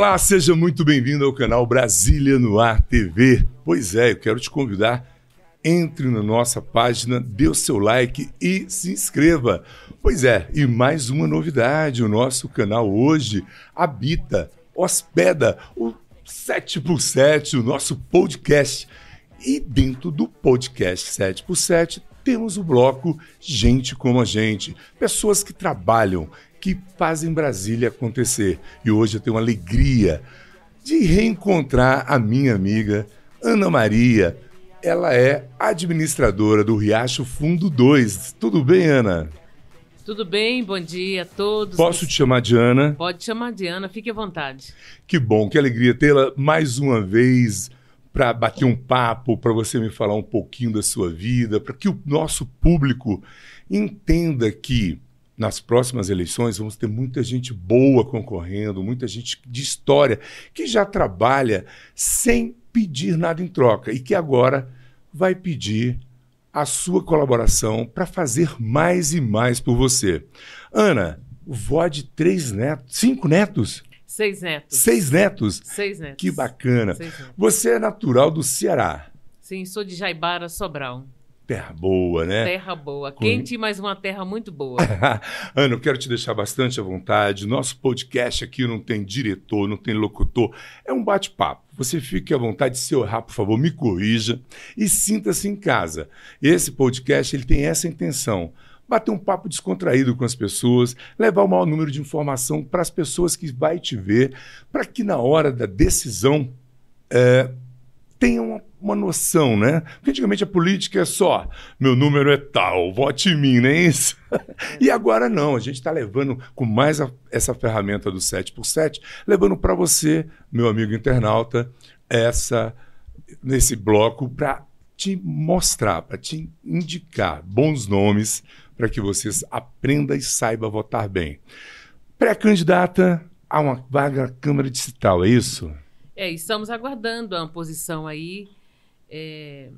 Olá, seja muito bem-vindo ao canal Brasília no Ar TV. Pois é, eu quero te convidar, entre na nossa página, dê o seu like e se inscreva. Pois é, e mais uma novidade, o nosso canal hoje habita, hospeda o 7x7, o nosso podcast. E dentro do podcast 7x7 temos o bloco Gente como a Gente, pessoas que trabalham, que fazem Brasília acontecer. E hoje eu tenho a alegria de reencontrar a minha amiga Ana Maria. Ela é administradora do Riacho Fundo 2. Tudo bem, Ana? Tudo bem, bom dia a todos. Posso te chamar de Ana? Pode chamar de Ana, fique à vontade. Que bom, que alegria tê-la mais uma vez para bater um papo, para você me falar um pouquinho da sua vida, para que o nosso público entenda que nas próximas eleições vamos ter muita gente boa concorrendo, muita gente de história que já trabalha sem pedir nada em troca e que agora vai pedir a sua colaboração para fazer mais e mais por você. Ana, vó de três netos, cinco netos? Seis netos. Seis netos? Seis netos. Que bacana. Netos. Você é natural do Ceará. Sim, sou de Jaibara, Sobral. Terra boa, né? Terra boa. Quente, mas uma terra muito boa. Ana, eu quero te deixar bastante à vontade. Nosso podcast aqui não tem diretor, não tem locutor. É um bate-papo. Você fique à vontade. Se eu errar, por favor, me corrija e sinta-se em casa. Esse podcast ele tem essa intenção. Bater um papo descontraído com as pessoas, levar o maior número de informação para as pessoas que vai te ver, para que na hora da decisão é, tenham uma, uma noção, né? Porque antigamente a política é só meu número é tal, vote em mim, nem isso. e agora não, a gente está levando com mais a, essa ferramenta do 7 por 7 levando para você, meu amigo internauta, essa nesse bloco para te mostrar, para te indicar bons nomes para que vocês aprendam e saibam votar bem. Pré-candidata a uma vaga na Câmara Distrital, é isso? É, estamos aguardando a posição aí. É,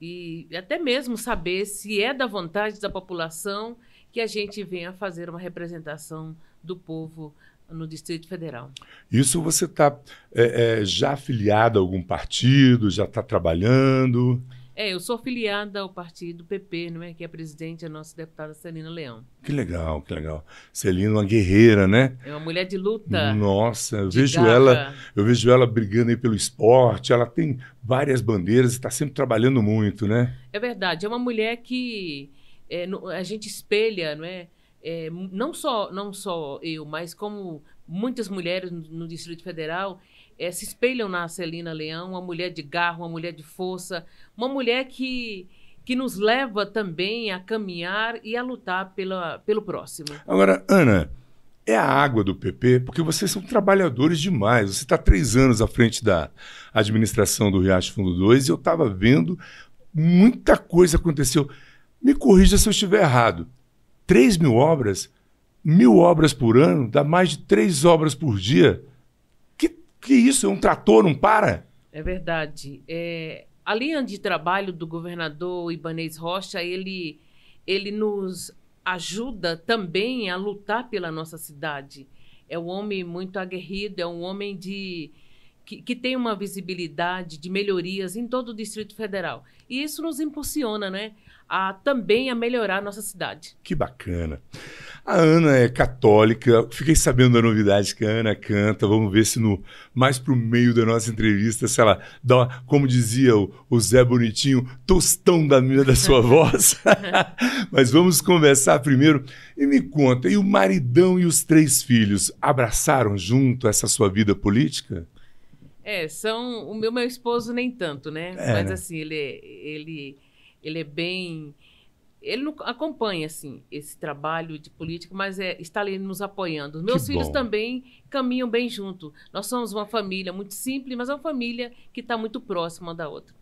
e até mesmo saber se é da vontade da população que a gente venha fazer uma representação do povo no Distrito Federal. Isso você está já afiliado a algum partido, já está trabalhando? É, eu sou filiada ao partido PP, não é? Que a presidente é a nossa deputada Celina Leão. Que legal, que legal. Celina, uma guerreira, né? É uma mulher de luta. Nossa, eu vejo garra. ela, eu vejo ela brigando aí pelo esporte. Ela tem várias bandeiras e está sempre trabalhando muito, né? É verdade, é uma mulher que é, a gente espelha, não é? É, não só não só eu, mas como muitas mulheres no, no Distrito Federal é, se espelham na Celina Leão, uma mulher de garra, uma mulher de força, uma mulher que que nos leva também a caminhar e a lutar pela, pelo próximo. Agora, Ana, é a água do PP, porque vocês são trabalhadores demais. Você está três anos à frente da administração do Riacho Fundo 2 e eu estava vendo muita coisa aconteceu. Me corrija se eu estiver errado. 3 mil obras, mil obras por ano, dá mais de três obras por dia. Que, que isso? É um trator, não para? É verdade. É, a linha de trabalho do governador Ibanez Rocha, ele, ele nos ajuda também a lutar pela nossa cidade. É um homem muito aguerrido, é um homem de que, que tem uma visibilidade de melhorias em todo o Distrito Federal. E isso nos impulsiona, né? A também a melhorar a nossa cidade. Que bacana. A Ana é católica. Fiquei sabendo da novidade que a Ana canta. Vamos ver se no mais pro meio da nossa entrevista, se ela dá, uma, como dizia o, o Zé Bonitinho, tostão da minha da sua voz. Mas vamos conversar primeiro. E me conta, e o maridão e os três filhos abraçaram junto essa sua vida política? É, são. O meu, meu esposo nem tanto, né? É, Mas né? assim, ele, é- ele, ele é bem. Ele não acompanha, assim, esse trabalho de política, mas é, está ali nos apoiando. Os meus Que filhos bom. também caminham bem junto. Nós somos uma família muito simples, mas é uma família que está muito próxima da outra.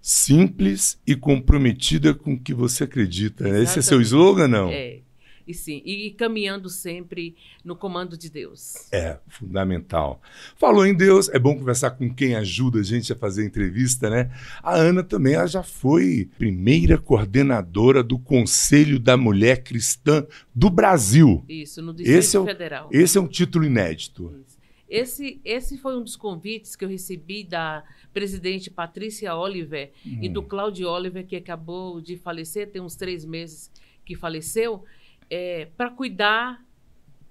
Simples e comprometida com o que você acredita. Esse é seu Exatamente. slogan, não? É. E sim, e caminhando sempre no comando de Deus. É, fundamental. Falou em Deus, é bom conversar com quem ajuda a gente a fazer entrevista, né? A Ana também ela já foi primeira coordenadora do Conselho da Mulher Cristã do Brasil. Isso, no Distrito Esse é o- Federal. Esse é um título inédito. Isso. Esse, esse foi um dos convites que eu recebi da presidente Patrícia Oliver Hum. e do Claudio Oliver, que acabou de falecer, tem uns três meses que faleceu, para cuidar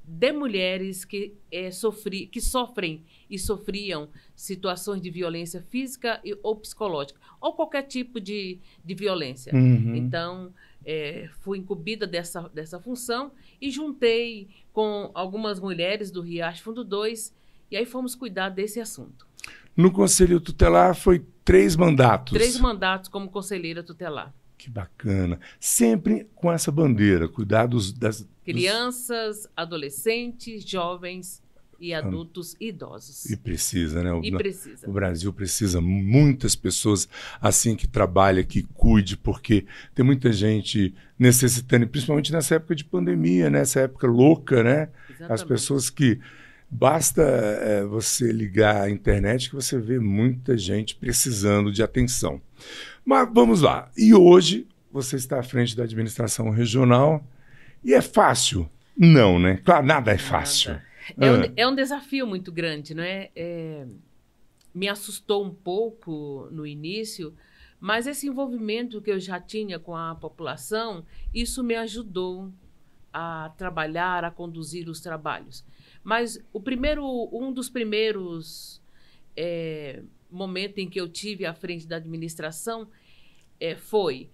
de mulheres que, é, sofri, que sofrem e sofriam situações de violência física e, ou psicológica, ou qualquer tipo de, de violência. Uhum. Então, é, fui incumbida dessa, dessa função e juntei com algumas mulheres do Riacho Fundo 2 e aí fomos cuidar desse assunto. No Conselho Tutelar foi três mandatos. Três mandatos como conselheira tutelar. Que bacana. Sempre com essa bandeira, cuidar dos, das, Crianças, adolescentes, jovens e adultos e idosos. E precisa, né? O, E precisa. o Brasil precisa muitas pessoas assim que trabalha, que cuide, porque tem muita gente necessitando, principalmente nessa época de pandemia, nessa época louca, né? As Exatamente. pessoas que basta é, você ligar a internet que você vê muita gente precisando de atenção. Mas vamos lá. E hoje você está à frente da administração regional e é fácil? Não, né? Claro, nada é fácil. Nada. É, um, Ah. é um desafio muito grande, não é? É, Me assustou um pouco no início, mas esse envolvimento que eu já tinha com a população, isso me ajudou a trabalhar, a conduzir os trabalhos. Mas o primeiro, um dos primeiros é, momentos em que eu tive à frente da administração é, foi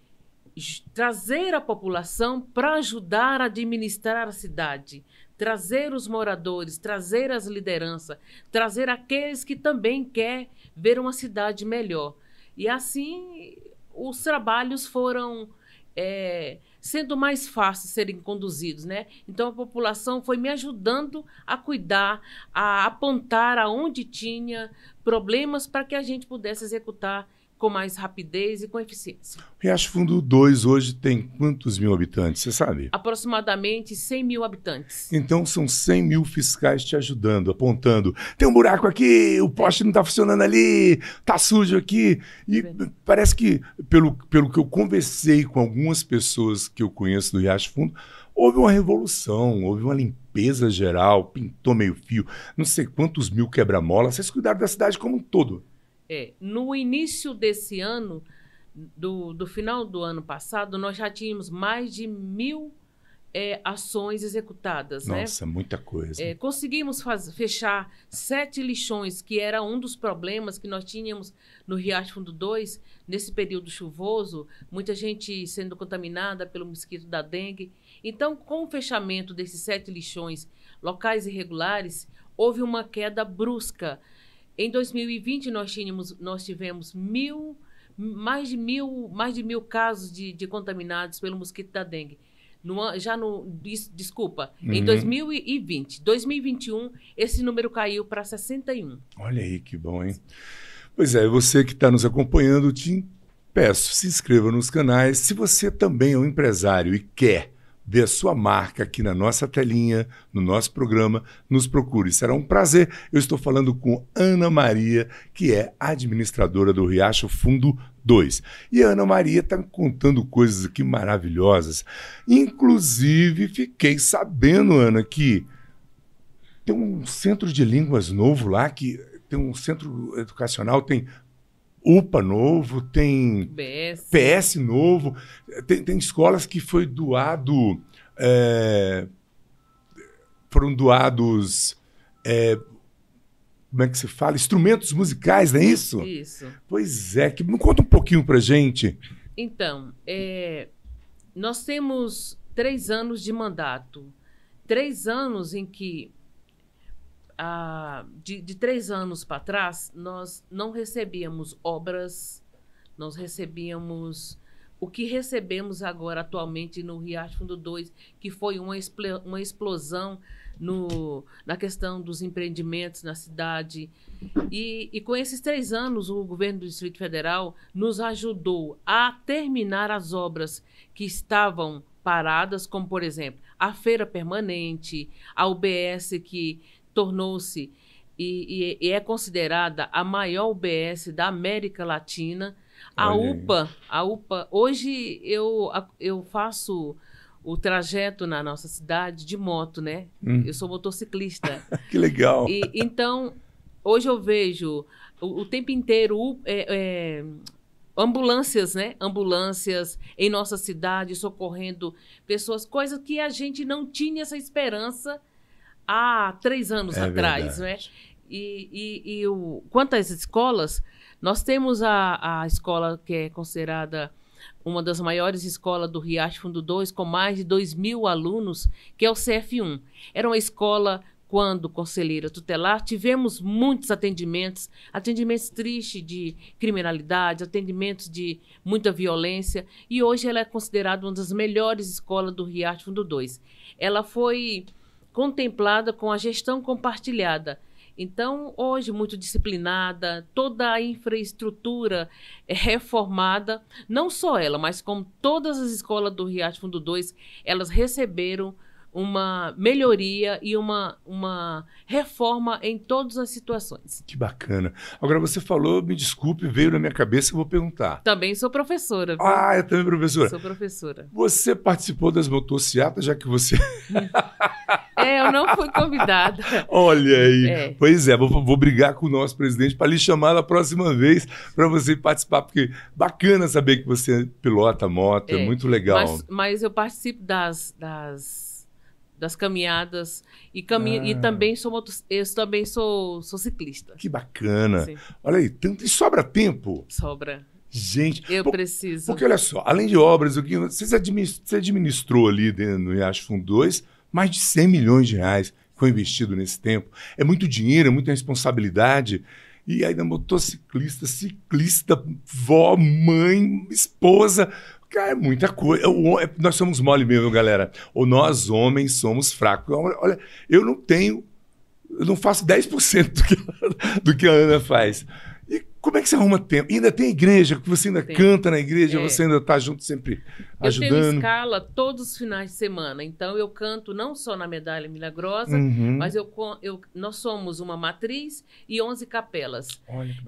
trazer a população para ajudar a administrar a cidade, trazer os moradores, trazer as lideranças, trazer aqueles que também quer ver uma cidade melhor. E assim os trabalhos foram é, sendo mais fáceis serem conduzidos, né? Então a população foi me ajudando a cuidar, a apontar aonde tinha problemas para que a gente pudesse executar com mais rapidez e com eficiência. Riacho Fundo 2 hoje tem quantos mil habitantes, você sabe? Aproximadamente 100 mil habitantes. Então são 100 mil fiscais te ajudando, apontando. Tem um buraco aqui, o poste não está funcionando ali, tá sujo aqui. E Verdade. parece que, pelo, pelo que eu conversei com algumas pessoas que eu conheço do Riacho Fundo, houve uma revolução, houve uma limpeza geral, pintou meio fio, não sei quantos mil quebra-mola. Vocês cuidaram da cidade como um todo. É, no início desse ano, do, do final do ano passado, nós já tínhamos mais de mil é, ações executadas, né? Nossa, muita coisa. É, conseguimos faz- fechar sete lixões, que era um dos problemas que nós tínhamos no Riacho Fundo 2, nesse período chuvoso, muita gente sendo contaminada pelo mosquito da dengue. Então, com o fechamento desses sete lixões locais irregulares, houve uma queda brusca. Em 2020, nós, tínhamos, nós tivemos mil, mais, de mil, mais de mil casos de, de contaminados pelo mosquito da dengue. No já no. des- Desculpa, em Uhum. 2020. 2021, esse número caiu para 61. Olha aí que bom, hein? Pois é, você que está nos acompanhando, te peço, se inscreva nos canais. Se você também é um empresário e quer ver a sua marca aqui na nossa telinha, no nosso programa, nos procure. Será um prazer. Eu estou falando com Ana Maria, que é administradora do Riacho Fundo 2. E a Ana Maria está contando coisas aqui maravilhosas. Inclusive, fiquei sabendo, Ana, que tem um centro de línguas novo lá, que tem um centro educacional, tem UPA novo, tem BS. PS novo, tem, tem escolas que foi doado. é, foram doados. é, como é que se fala? Instrumentos musicais, não é isso? Isso. Pois é, que conta um pouquinho pra gente. Então, é, nós temos três anos de mandato. Três anos em que, de, de três anos para trás, nós não recebíamos obras, nós recebíamos o que recebemos agora atualmente no Riacho Fundo 2, que foi uma, uma explosão no, na questão dos empreendimentos na cidade. E, e com esses três anos, o governo do Distrito Federal nos ajudou a terminar as obras que estavam paradas, como, por exemplo, a feira permanente, a UBS, que tornou-se e, e- e é considerada a maior UBS da América Latina. A Olha aí. UPA, a UPA, hoje eu, eu faço o trajeto na nossa cidade de moto, né? Hum. Eu sou motociclista. que legal. E, então, hoje eu vejo o, o tempo inteiro é, é, ambulâncias, né? Ambulâncias em nossa cidade socorrendo pessoas, coisas que a gente não tinha essa esperança há três anos É atrás, verdade. né? E, e, e o, quanto às escolas, nós temos a, a escola que é considerada uma das maiores escolas do Riacho Fundo 2, com mais de 2 mil alunos, que é o CF1. Era uma escola, quando conselheira tutelar, tivemos muitos atendimentos, atendimentos tristes de criminalidade, atendimentos de muita violência, e hoje ela é considerada uma das melhores escolas do Riacho Fundo 2. Ela foi contemplada com a gestão compartilhada. Então, hoje, muito disciplinada, toda a infraestrutura é reformada, não só ela, mas como todas as escolas do Riacho Fundo 2, elas receberam uma melhoria e uma, uma reforma em todas as situações. Que bacana. Agora, você falou, me desculpe, veio na minha cabeça, eu vou perguntar. Também sou professora. Viu? Ah, é também professora. Sou professora. Você participou das motocicletas, já que você. É, eu não fui convidada. Olha aí. É. Pois é, vou, vou brigar com o nosso presidente para lhe chamar da próxima vez para você participar, porque bacana saber que você pilota moto, é, É, muito legal. Mas, mas eu participo das, das, das caminhadas e, caminho, e Ah. também sou moto, eu também sou, sou ciclista. Que bacana. Sim, Olha aí, tanto e sobra tempo. sobra. Gente, Eu por- preciso. porque olha só, além de obras, o que você adminis- você administrou ali dentro no Riacho Fundo 2 mais de 100 milhões de reais que foi investido nesse tempo. É muito dinheiro, é muita responsabilidade. E ainda motociclista, ciclista, vó, mãe, esposa. Cara, é muita coisa. O ho- é- Nós somos mole mesmo, galera. Ou nós, homens, somos fracos. Olha, eu não tenho. Eu não faço 10% do que, do que a Ana faz. Como é que você arruma tempo? E ainda tem igreja, que você ainda Tem. canta na igreja, É. você ainda está junto sempre Eu tenho ajudando. escala todos os finais de semana. Então eu canto não só na Medalha Milagrosa, Uhum. mas eu, eu, nós somos uma matriz e 11 capelas.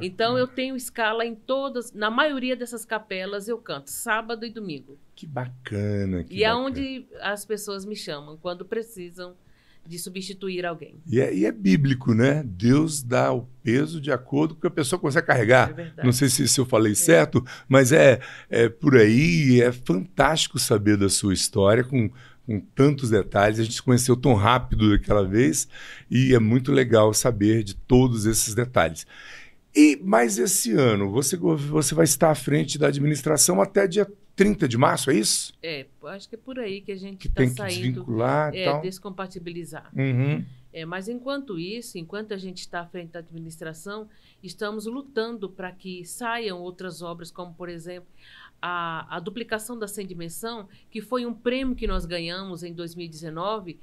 Então eu tenho escala em todas, na maioria dessas capelas eu canto, sábado e domingo. Que bacana. Que e é bacana. onde as pessoas me chamam quando precisam de substituir alguém. E é, e é bíblico, né? Deus dá o peso de acordo com o que a pessoa consegue carregar. É. Não sei se, se eu falei certo, mas é, é por aí. É fantástico saber da sua história com, com tantos detalhes. A gente se conheceu tão rápido daquela vez e é muito legal saber de todos esses detalhes. E mais esse ano, você, você vai estar à frente da administração até dia 30 de março, é isso? É, acho que é por aí que a gente está tem que saindo, desvincular e é, tal. descompatibilizar. Uhum. É, mas enquanto isso, enquanto a gente está à frente da administração, estamos lutando para que saiam outras obras, como, por exemplo, a, a duplicação da sem dimensão, que foi um prêmio que nós ganhamos em 2019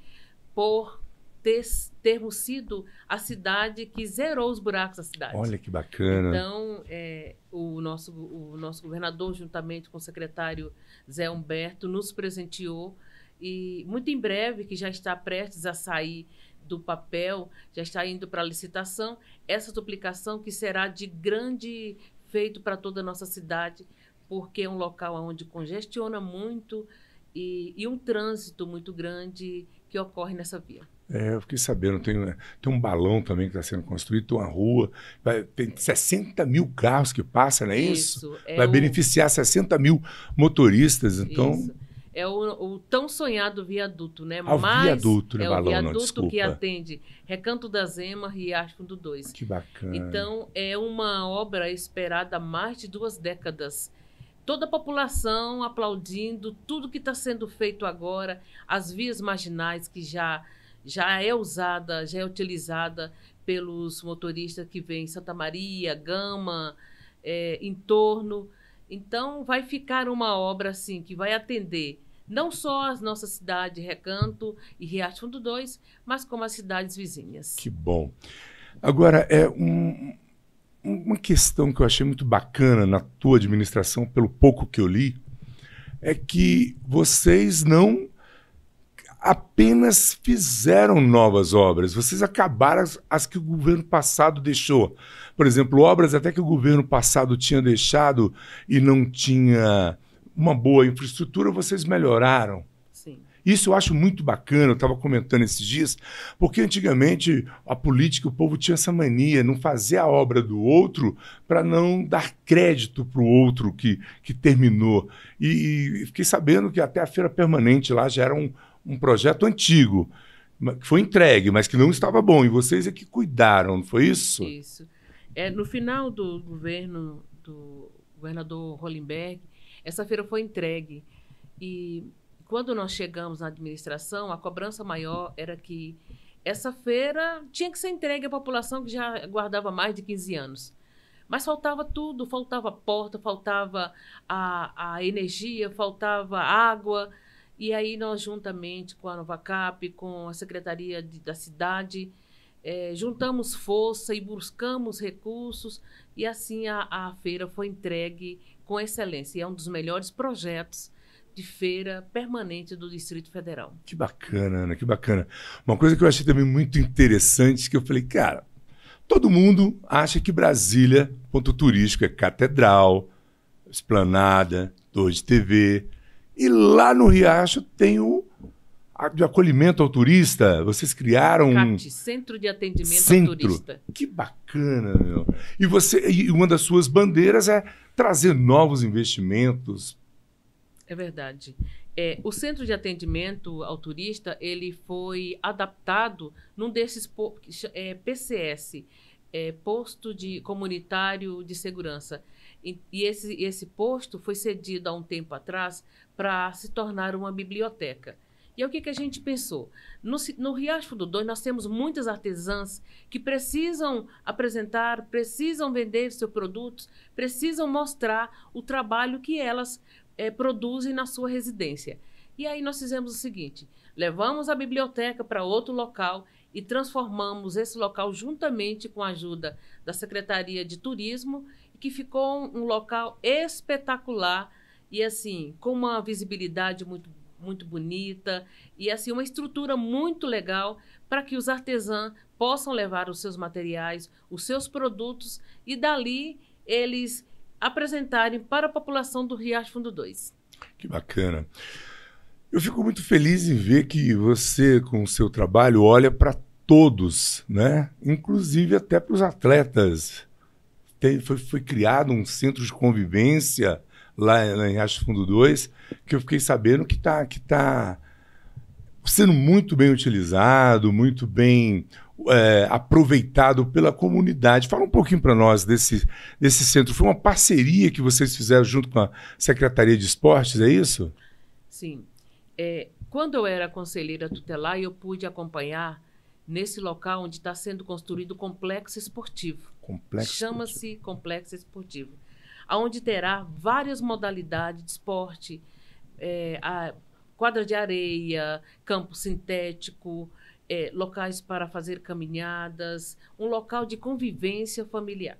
por ter, termos sido a cidade que zerou os buracos da cidade. Olha que bacana. Então, é, o, nosso, o nosso governador, juntamente com o secretário Zé Humberto, nos presenteou e muito em breve, que já está prestes a sair do papel, já está indo para a licitação, essa duplicação que será de grande feito para toda a nossa cidade, porque é um local onde congestiona muito e, e um trânsito muito grande que ocorre nessa via. É, eu fiquei sabendo, tem, tem um balão também que está sendo construído, tem uma rua, vai, tem 60 mil carros que passam, não é isso? é vai o- beneficiar 60 mil motoristas, então... Isso. É o, o tão sonhado viaduto, né? Ah, o viaduto, né, é Balão? o Não, viaduto desculpa. que atende Recanto da Zema e Riacho Fundo 2. Que bacana. Então, é uma obra esperada há mais de duas décadas. Toda a população aplaudindo tudo que está sendo feito agora, as vias marginais que já, já é usada, já é utilizada pelos motoristas que vêm em Santa Maria, Gama, é, entorno. Então, vai ficar uma obra assim que vai atender não só as nossas cidades, Recanto e Riacho Fundo 2, mas como as cidades vizinhas. Que bom. Agora, é um- uma questão que eu achei muito bacana na tua administração, pelo pouco que eu li, é que vocês não apenas fizeram novas obras, vocês acabaram as, as que o governo passado deixou. Por exemplo, obras até que o governo passado tinha deixado e não tinha uma boa infraestrutura, vocês melhoraram. Sim. Isso eu acho muito bacana, eu estava comentando esses dias, porque antigamente a política, o povo tinha essa mania, não fazer a obra do outro para não dar crédito para o outro que, que terminou. E, e, fiquei sabendo que até a Feira Permanente lá já era um, um projeto antigo, que foi entregue, mas que não estava bom. E vocês é que cuidaram, não foi isso? Isso. É, no final do governo do governador Hollenberg, essa feira foi entregue. E quando nós chegamos na administração, a cobrança maior era que essa feira tinha que ser entregue à população que já guardava mais de 15 anos. Mas faltava tudo, faltava porta, faltava a, a energia, faltava água. E aí nós, juntamente com a Novacap, com a Secretaria de, da Cidade, é, juntamos força e buscamos recursos e assim a, a feira foi entregue com excelência. E é um dos melhores projetos de feira permanente do Distrito Federal. Que bacana, Ana, que bacana. Uma coisa que eu achei também muito interessante, que eu falei, cara, todo mundo acha que Brasília, ponto turístico, é catedral, esplanada, torre de TV. E lá no Riacho tem o de acolhimento ao turista, vocês criaram um Centro de Atendimento Centro. ao Turista. Que bacana, meu. E você e uma das suas bandeiras é trazer novos investimentos. É verdade. É, o Centro de Atendimento ao Turista ele foi adaptado num desses é, PCS, é, posto de comunitário de segurança. E, esse, esse posto foi cedido há um tempo atrás para se tornar uma biblioteca. E o que, que a gente pensou? No, no Riacho do Dois, nós temos muitas artesãs que precisam apresentar, precisam vender seus produtos, precisam mostrar o trabalho que elas é, produzem na sua residência. E aí nós fizemos o seguinte: levamos a biblioteca para outro local e transformamos esse local juntamente com a ajuda da Secretaria de Turismo, que ficou um local espetacular e assim, com uma visibilidade muito muito bonita e assim uma estrutura muito legal para que os artesãos possam levar os seus materiais, os seus produtos e dali eles apresentarem para a população do Riacho Fundo 2. Que bacana. Eu fico muito feliz em ver que você, com o seu trabalho, olha para todos, né? inclusive até para os atletas. Tem, foi, foi criado um centro de convivência lá, lá em Riacho Fundo 2, que eu fiquei sabendo que está que tá sendo muito bem utilizado, muito bem é, aproveitado pela comunidade. Fala um pouquinho para nós desse, desse centro. Foi uma parceria que vocês fizeram junto com a Secretaria de Esportes, é isso? Sim. É, quando eu era conselheira tutelar, eu pude acompanhar nesse local onde está sendo construído o complexo esportivo. Complexo Chama-se complexo esportivo onde terá várias modalidades de esporte, é, quadra de areia, campo sintético, é, locais para fazer caminhadas, um local de convivência familiar.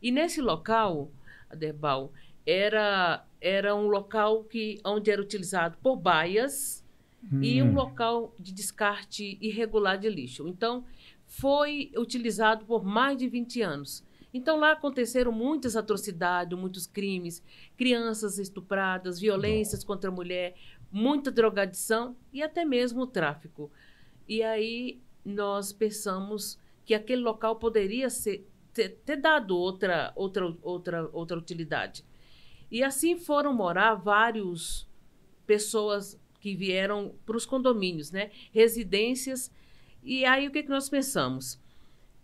E nesse local, Aderbal, era, era um local que, onde era utilizado por baias hum. e um hum. local de descarte irregular de lixo. Então, foi utilizado por mais de 20 anos. Então lá aconteceram muitas atrocidades, muitos crimes, crianças estupradas, violências contra a mulher, muita drogadição e até mesmo o tráfico. E aí nós pensamos que aquele local poderia ser, ter, ter dado outra, outra, outra, outra utilidade. E assim foram morar vários pessoas que vieram para os condomínios, né? Residências. E aí o que, que nós pensamos?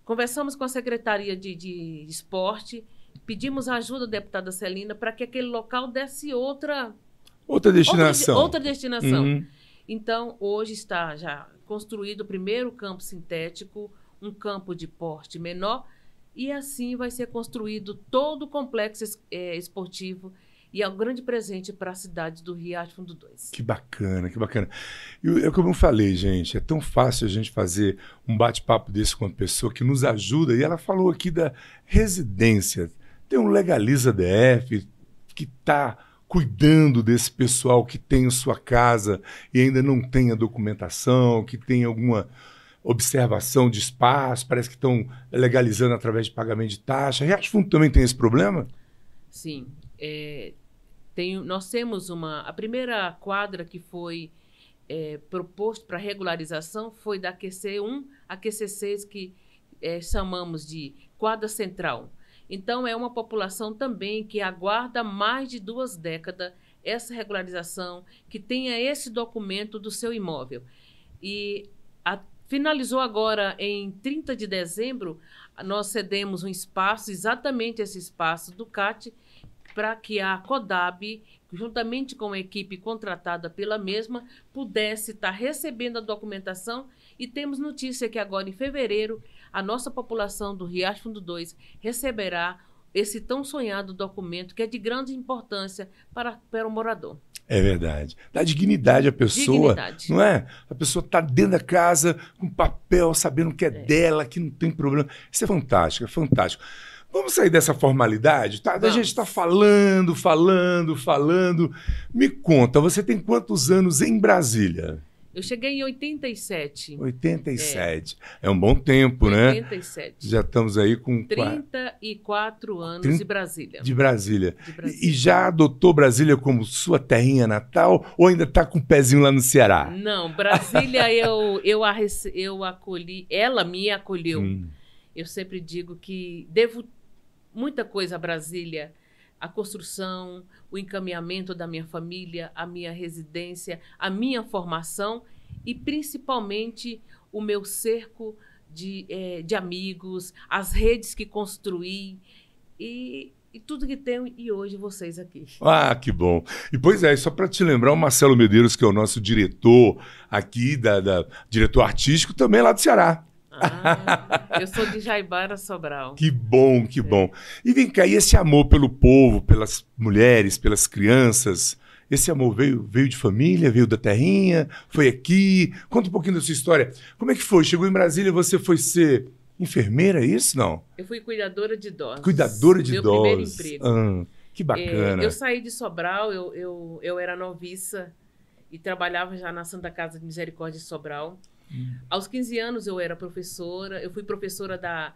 Conversamos com a Secretaria de, de Esporte, pedimos ajuda da deputada Celina para que aquele local desse outra... Outra destinação. Outra, outra destinação. Uhum. Então, hoje está já construído o primeiro campo sintético, um campo de porte menor, e assim vai ser construído todo o complexo é, esportivo e é um grande presente para a cidade do Riacho Fundo 2. Que bacana, que bacana. E é como eu falei, gente, é tão fácil a gente fazer um bate-papo desse com uma pessoa que nos ajuda. E ela falou aqui da residência. Tem um Legaliza DF que está cuidando desse pessoal que tem sua casa e ainda não tem a documentação, que tem alguma observação de espaço, parece que estão legalizando através de pagamento de taxa. Riacho Fundo também tem esse problema? Sim, é, tem, nós temos uma. A primeira quadra que foi é, proposto para regularização foi da QC1 a QC6, que é, chamamos de quadra central. Então, é uma população também que aguarda mais de duas décadas essa regularização, que tenha esse documento do seu imóvel. E a, finalizou agora em 30 de dezembro, nós cedemos um espaço, exatamente esse espaço do CAT, para que a CODAB, juntamente com a equipe contratada pela mesma, pudesse estar recebendo a documentação. E temos notícia que agora, em fevereiro, a nossa população do Riacho Fundo 2 receberá esse tão sonhado documento que é de grande importância para, para o morador. É verdade. Dá dignidade à pessoa. Dignidade. Não é? A pessoa está dentro da casa com papel, sabendo que é, é, dela, que não tem problema. Isso é fantástico, é fantástico. Vamos sair dessa formalidade? Tá? A gente está falando, falando, falando. Me conta, você tem quantos anos em Brasília? Eu cheguei em 87. 87. É, é um bom tempo, 87. né? 87. Já estamos aí com. 34 anos 30... de Brasília. De Brasília. De Brasília. E já adotou Brasília como sua terrinha natal ou ainda está com o um pezinho lá no Ceará? Não, Brasília eu, eu, a, eu acolhi, ela me acolheu. Hum. Eu sempre digo que devo muita coisa a Brasília a construção, o encaminhamento da minha família, a minha residência, a minha formação e principalmente o meu cerco de, é, de amigos, as redes que construí e, e tudo que tenho e hoje vocês aqui. Ah, que bom. E pois é, só para te lembrar, o Marcelo Medeiros, que é o nosso diretor aqui, da, da diretor artístico, também é lá do Ceará. Ah, eu sou de Jaibara Sobral. Que bom, que é. bom. E vem cá, e esse amor pelo povo, pelas mulheres, pelas crianças, esse amor veio, veio de família, veio da terrinha, foi aqui? Conta um pouquinho da sua história. Como é que foi? Chegou em Brasília, você foi ser enfermeira, é isso não? Eu fui cuidadora de idosos. Cuidadora de Meu idosos. primeiro emprego. Ah, que bacana. É, eu saí de Sobral, eu, eu, eu era noviça e trabalhava já na Santa Casa de Misericórdia de Sobral. Hum. Aos 15 anos eu era professora, eu fui professora da,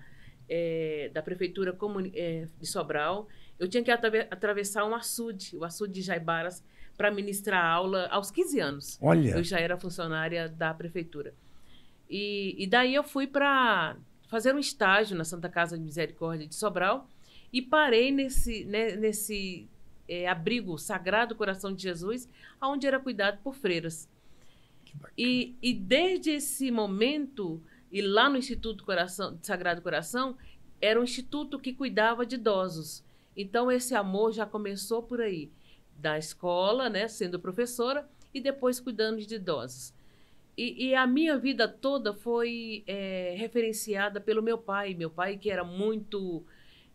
é, da Prefeitura é, de Sobral. Eu tinha que atravessar um açude, o açude de Jaibaras, para ministrar aula aos 15 anos. Olha! Eu já era funcionária da Prefeitura. E, e daí eu fui para fazer um estágio na Santa Casa de Misericórdia de Sobral e parei nesse, né, nesse é, abrigo Sagrado Coração de Jesus, onde era cuidado por freiras. E, e desde esse momento, e lá no Instituto Coração, Sagrado Coração, era um instituto que cuidava de idosos. Então esse amor já começou por aí, da escola, né, sendo professora e depois cuidando de idosos. E, e a minha vida toda foi é, referenciada pelo meu pai, meu pai que era muito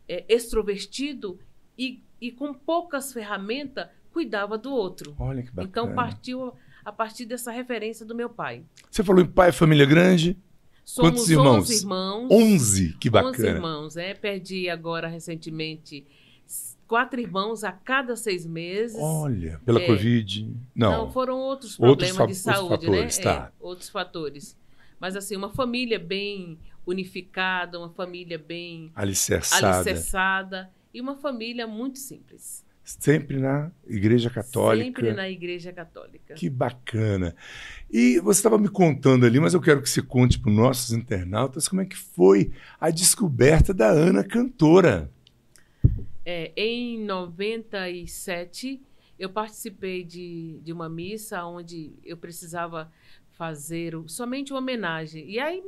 é, extrovertido e, e com poucas ferramentas cuidava do outro. Olha que bacana. Então partiu a partir dessa referência do meu pai. Você falou em pai, família grande? Somos Quantos irmãos? 11 irmãos. 11, que bacana. 11 irmãos, é. Perdi agora recentemente quatro irmãos a cada seis meses. Olha, pela é. Covid. Não. Não, foram outros problemas outros de saúde, outros fatores, né? Tá. É, outros fatores. Mas assim, uma família bem unificada, uma família bem alicerçada. alicerçada e uma família muito simples. Sempre na Igreja Católica. Sempre na Igreja Católica. Que bacana. E você estava me contando ali, mas eu quero que você conte para os nossos internautas como é que foi a descoberta da Ana cantora. É, em 97, eu participei de, de uma missa onde eu precisava fazer somente uma homenagem. E aí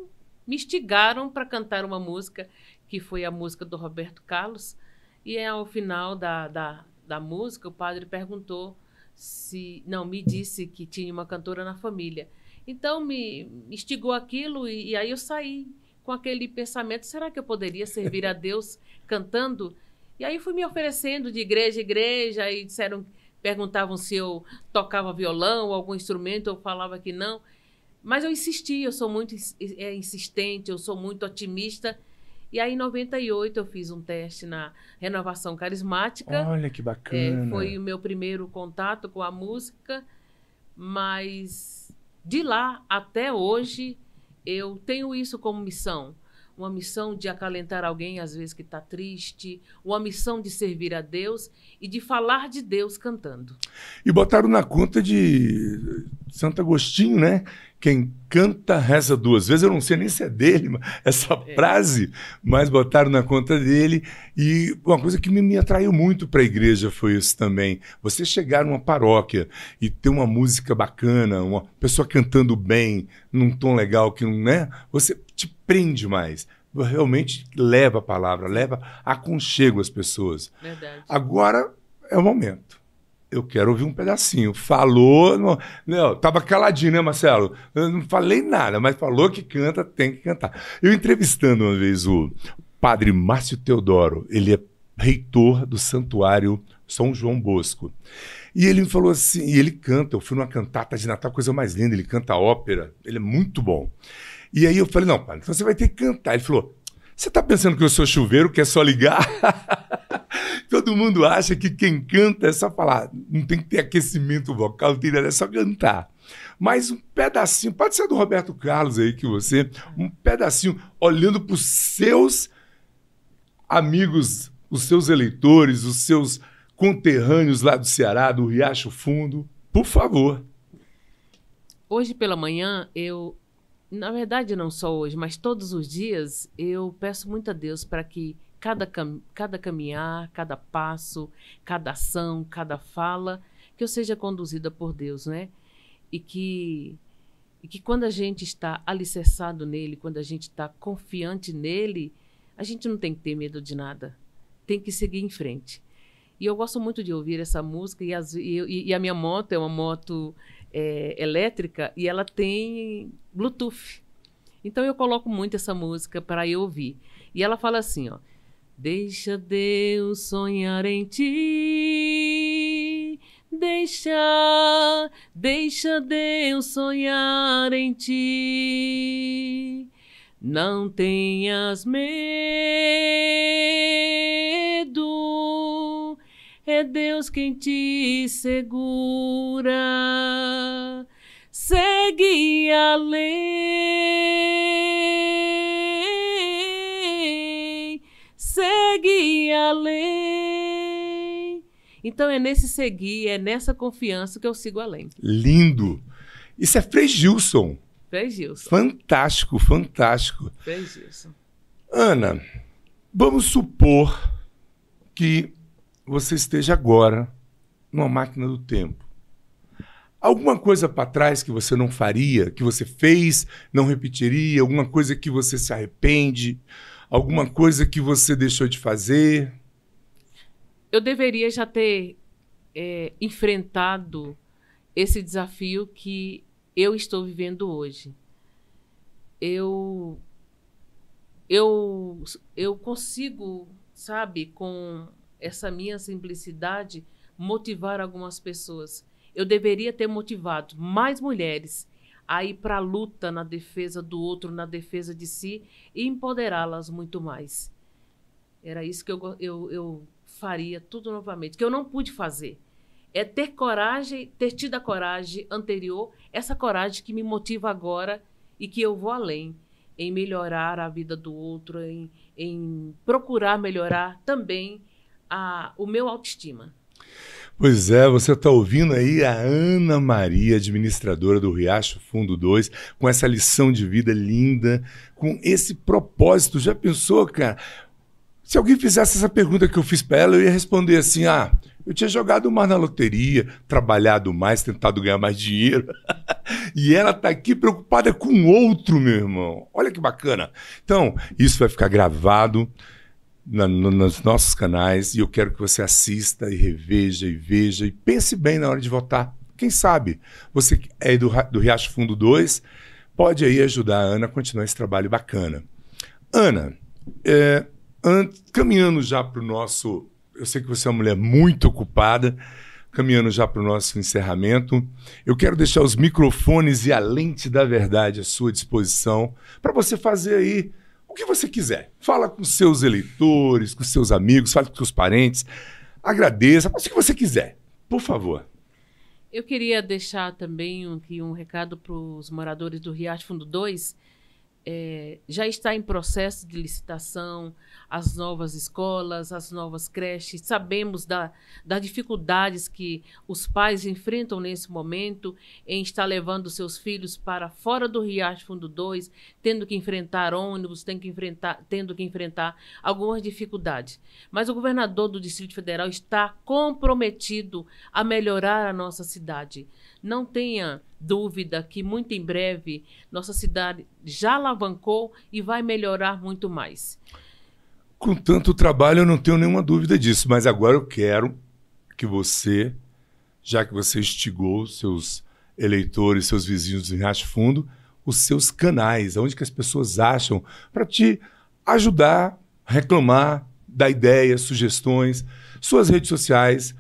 me instigaram para cantar uma música, que foi a música do Roberto Carlos. E ao final da, da, da música, o padre perguntou se. Não, me disse que tinha uma cantora na família. Então me instigou aquilo e, e aí eu saí com aquele pensamento: será que eu poderia servir a Deus cantando? E aí fui me oferecendo de igreja em igreja e disseram, perguntavam se eu tocava violão ou algum instrumento, eu falava que não. Mas eu insisti, eu sou muito é, insistente, eu sou muito otimista e aí, em 98, eu fiz um teste na renovação carismática. Olha que bacana. É, foi o meu primeiro contato com a música, mas de lá até hoje eu tenho isso como missão. Uma missão de acalentar alguém, às vezes que está triste, uma missão de servir a Deus e de falar de Deus cantando. E botaram na conta de Santo Agostinho, né? Quem canta reza duas vezes. Eu não sei nem se é dele essa é. frase, mas botaram na conta dele. E uma coisa que me, me atraiu muito para a igreja foi isso também. Você chegar numa paróquia e ter uma música bacana, uma pessoa cantando bem, num tom legal que não né? Você te prende mais realmente leva a palavra, leva aconchego às pessoas. Verdade. Agora é o momento eu quero ouvir um pedacinho. Falou, não, não, tava caladinho, né, Marcelo? Eu não falei nada, mas falou que canta, tem que cantar. Eu entrevistando uma vez o padre Márcio Teodoro, ele é reitor do Santuário São João Bosco. E ele me falou assim, e ele canta, eu fui numa cantata de Natal, coisa mais linda, ele canta ópera, ele é muito bom. E aí eu falei, não, padre, então você vai ter que cantar. Ele falou, você está pensando que eu sou chuveiro, que é só ligar? Todo mundo acha que quem canta é só falar, não tem que ter aquecimento vocal, é só cantar. Mas um pedacinho, pode ser do Roberto Carlos aí que você, um pedacinho olhando para os seus amigos, os seus eleitores, os seus conterrâneos lá do Ceará, do Riacho Fundo, por favor. Hoje pela manhã eu na verdade, não só hoje, mas todos os dias, eu peço muito a Deus para que cada, cam cada caminhar, cada passo, cada ação, cada fala, que eu seja conduzida por Deus, né? E que, e que quando a gente está alicerçado nele, quando a gente está confiante nele, a gente não tem que ter medo de nada. Tem que seguir em frente. E eu gosto muito de ouvir essa música, e, as, e, e a minha moto é uma moto é, elétrica e ela tem Bluetooth. Então eu coloco muito essa música para eu ouvir. E ela fala assim, ó: Deixa Deus sonhar em ti. Deixa, deixa Deus sonhar em ti. Não tenhas medo é Deus quem te segura. Segue a lei, segue a lei. Então é nesse seguir, é nessa confiança que eu sigo além. Lindo! Isso é Frei Gilson. Frei Gilson. Fantástico, fantástico. Frei Gilson. Ana, vamos supor que você esteja agora numa máquina do tempo. Alguma coisa para trás que você não faria, que você fez, não repetiria, alguma coisa que você se arrepende, alguma coisa que você deixou de fazer? Eu deveria já ter é, enfrentado esse desafio que eu estou vivendo hoje. Eu eu eu consigo, sabe, com essa minha simplicidade motivar algumas pessoas. Eu deveria ter motivado mais mulheres a ir para a luta na defesa do outro, na defesa de si e empoderá-las muito mais. Era isso que eu, eu, eu faria tudo novamente, que eu não pude fazer. É ter coragem, ter tido a coragem anterior, essa coragem que me motiva agora e que eu vou além em melhorar a vida do outro, em, em procurar melhorar também a, o meu autoestima. Pois é, você está ouvindo aí a Ana Maria, administradora do Riacho Fundo 2, com essa lição de vida linda, com esse propósito. Já pensou, cara? Se alguém fizesse essa pergunta que eu fiz para ela, eu ia responder assim: ah, eu tinha jogado mais na loteria, trabalhado mais, tentado ganhar mais dinheiro. e ela está aqui preocupada com outro, meu irmão. Olha que bacana. Então, isso vai ficar gravado na, no, nos nossos canais e eu quero que você assista e reveja e veja e pense bem na hora de votar. Quem sabe você é do, do Riacho Fundo 2, pode aí ajudar a Ana a continuar esse trabalho bacana. Ana, é, an, caminhando já para o nosso. Eu sei que você é uma mulher muito ocupada, caminhando já para o nosso encerramento. Eu quero deixar os microfones e a lente da verdade à sua disposição para você fazer aí o que você quiser. Fala com seus eleitores, com seus amigos, fale com seus parentes. Agradeça, faça o que você quiser. Por favor. Eu queria deixar também aqui um recado para os moradores do Riacho Fundo 2. é, já está em processo de licitação as novas escolas, as novas creches. Sabemos da, das dificuldades que os pais enfrentam nesse momento em estar levando seus filhos para fora do Riacho Fundo 2, tendo que enfrentar ônibus, tendo que enfrentar, tendo que enfrentar algumas dificuldades. Mas o governador do Distrito Federal está comprometido a melhorar a nossa cidade. Não tenha dúvida que muito em breve nossa cidade já alavancou e vai melhorar muito mais. Com tanto trabalho, eu não tenho nenhuma dúvida disso, mas agora eu quero que você, já que você instigou seus eleitores, seus vizinhos em Riacho Fundo, os seus canais, onde que as pessoas acham para te ajudar, reclamar, dar ideias, sugestões, suas redes sociais,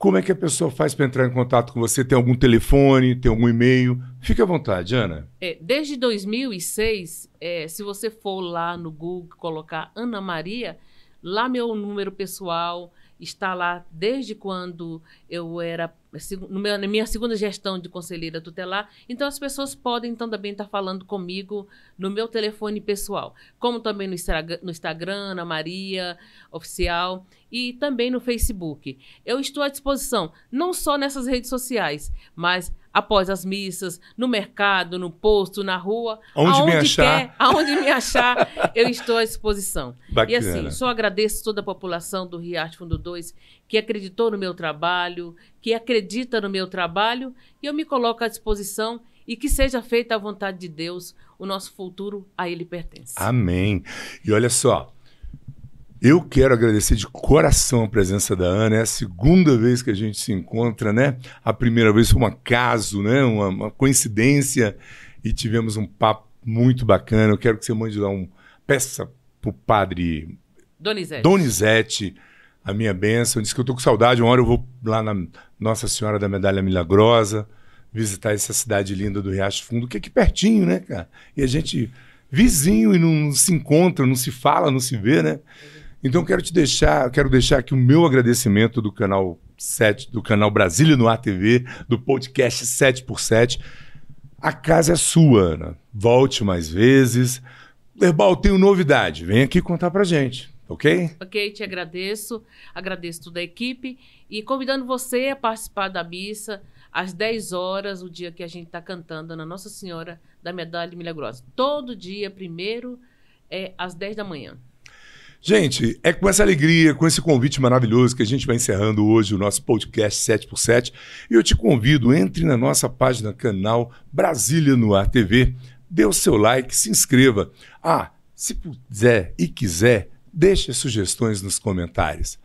como é que a pessoa faz para entrar em contato com você? Tem algum telefone, tem algum e-mail? Fique à vontade, Ana. É, desde 2006, é, se você for lá no Google colocar Ana Maria, lá meu número pessoal está lá desde quando eu era na minha segunda gestão de conselheira tutelar. Então as pessoas podem então também estar falando comigo no meu telefone pessoal, como também no, no Instagram, Ana Maria Oficial e também no Facebook. Eu estou à disposição, não só nessas redes sociais, mas após as missas, no mercado, no posto, na rua, onde aonde me achar, quer, aonde me achar, eu estou à disposição. Bacana. E assim, só agradeço toda a população do Riacho Fundo 2 que acreditou no meu trabalho, que acredita no meu trabalho, e eu me coloco à disposição e que seja feita a vontade de Deus, o nosso futuro a ele pertence. Amém. E olha só, eu quero agradecer de coração a presença da Ana. É a segunda vez que a gente se encontra, né? A primeira vez foi um acaso, né? Uma, uma coincidência e tivemos um papo muito bacana. Eu quero que você mande lá um peça pro padre Donizete. Donizete a minha bênção. Disse que eu tô com saudade. Uma hora eu vou lá na Nossa Senhora da Medalha Milagrosa visitar essa cidade linda do Riacho Fundo, que é aqui pertinho, né, cara? E a gente vizinho e não se encontra, não se fala, não se vê, né? Então quero te deixar, quero deixar aqui o meu agradecimento do canal 7, do canal Brasília no ATV, do podcast 7 por 7 A casa é sua, Ana. Volte mais vezes. Herbal, tenho novidade. Vem aqui contar pra gente, ok? Ok, te agradeço. Agradeço toda a equipe e convidando você a participar da missa às 10 horas, o dia que a gente está cantando na Nossa Senhora da Medalha Milagrosa. Todo dia, primeiro, é às 10 da manhã. Gente, é com essa alegria, com esse convite maravilhoso que a gente vai encerrando hoje o nosso podcast 7x7. E eu te convido, entre na nossa página canal Brasília no Ar TV, dê o seu like, se inscreva. Ah, se puder e quiser, deixe sugestões nos comentários.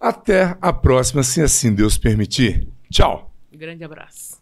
Até a próxima, se assim Deus permitir. Tchau. Grande abraço.